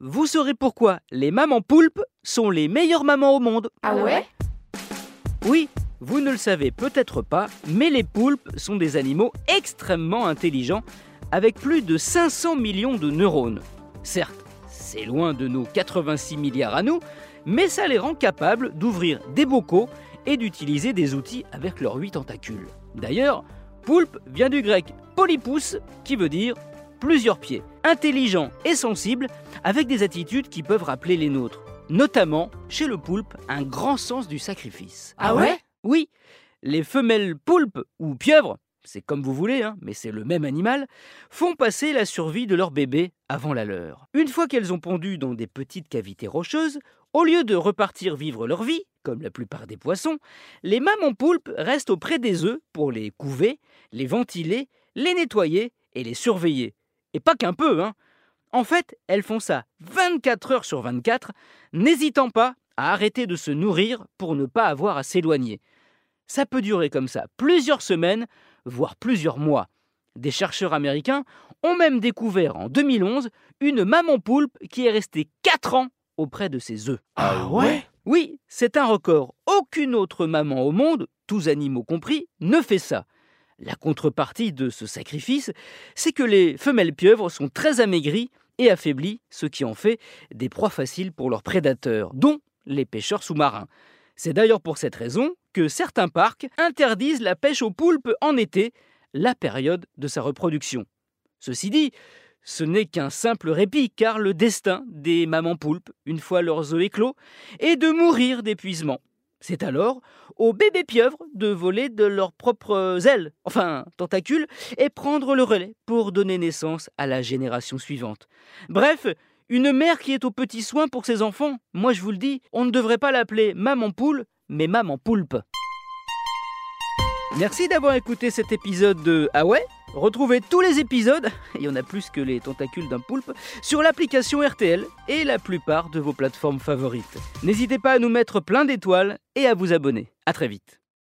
vous saurez pourquoi les mamans poulpes sont les meilleures mamans au monde. Ah ouais Oui, vous ne le savez peut-être pas, mais les poulpes sont des animaux extrêmement intelligents avec plus de 500 millions de neurones. Certes, c'est loin de nos 86 milliards à nous, mais ça les rend capables d'ouvrir des bocaux et d'utiliser des outils avec leurs huit tentacules. D'ailleurs, poulpe vient du grec polypus qui veut dire plusieurs pieds, intelligent et sensible, avec des attitudes qui peuvent rappeler les nôtres. Notamment, chez le poulpe, un grand sens du sacrifice. Ah ouais? Oui, les femelles poulpes ou pieuvres, c'est comme vous voulez, hein, mais c'est le même animal, font passer la survie de leur bébé avant la leur. Une fois qu'elles ont pondu dans des petites cavités rocheuses, au lieu de repartir vivre leur vie, comme la plupart des poissons, les mamans poulpes restent auprès des œufs pour les couver, les ventiler, les nettoyer et les surveiller. Et pas qu'un peu, hein. En fait, elles font ça 24 heures sur 24, n'hésitant pas à arrêter de se nourrir pour ne pas avoir à s'éloigner. Ça peut durer comme ça plusieurs semaines, voire plusieurs mois. Des chercheurs américains ont même découvert en 2011 une maman poulpe qui est restée 4 ans auprès de ses œufs. Ah ouais? Oui, c'est un record. Aucune autre maman au monde, tous animaux compris, ne fait ça. La contrepartie de ce sacrifice, c'est que les femelles pieuvres sont très amaigries et affaiblies, ce qui en fait des proies faciles pour leurs prédateurs, dont les pêcheurs sous-marins. C'est d'ailleurs pour cette raison que certains parcs interdisent la pêche aux poulpes en été, la période de sa reproduction. Ceci dit, ce n'est qu'un simple répit, car le destin des mamans poulpes, une fois leurs œufs éclos, est de mourir d'épuisement. C'est alors aux bébés pieuvres de voler de leurs propres ailes, enfin tentacules, et prendre le relais pour donner naissance à la génération suivante. Bref, une mère qui est aux petits soins pour ses enfants, moi je vous le dis, on ne devrait pas l'appeler maman poule, mais maman poulpe. Merci d'avoir écouté cet épisode de Ah ouais? Retrouvez tous les épisodes, il y en a plus que les tentacules d'un poulpe, sur l'application RTL et la plupart de vos plateformes favorites. N'hésitez pas à nous mettre plein d'étoiles et à vous abonner. A très vite.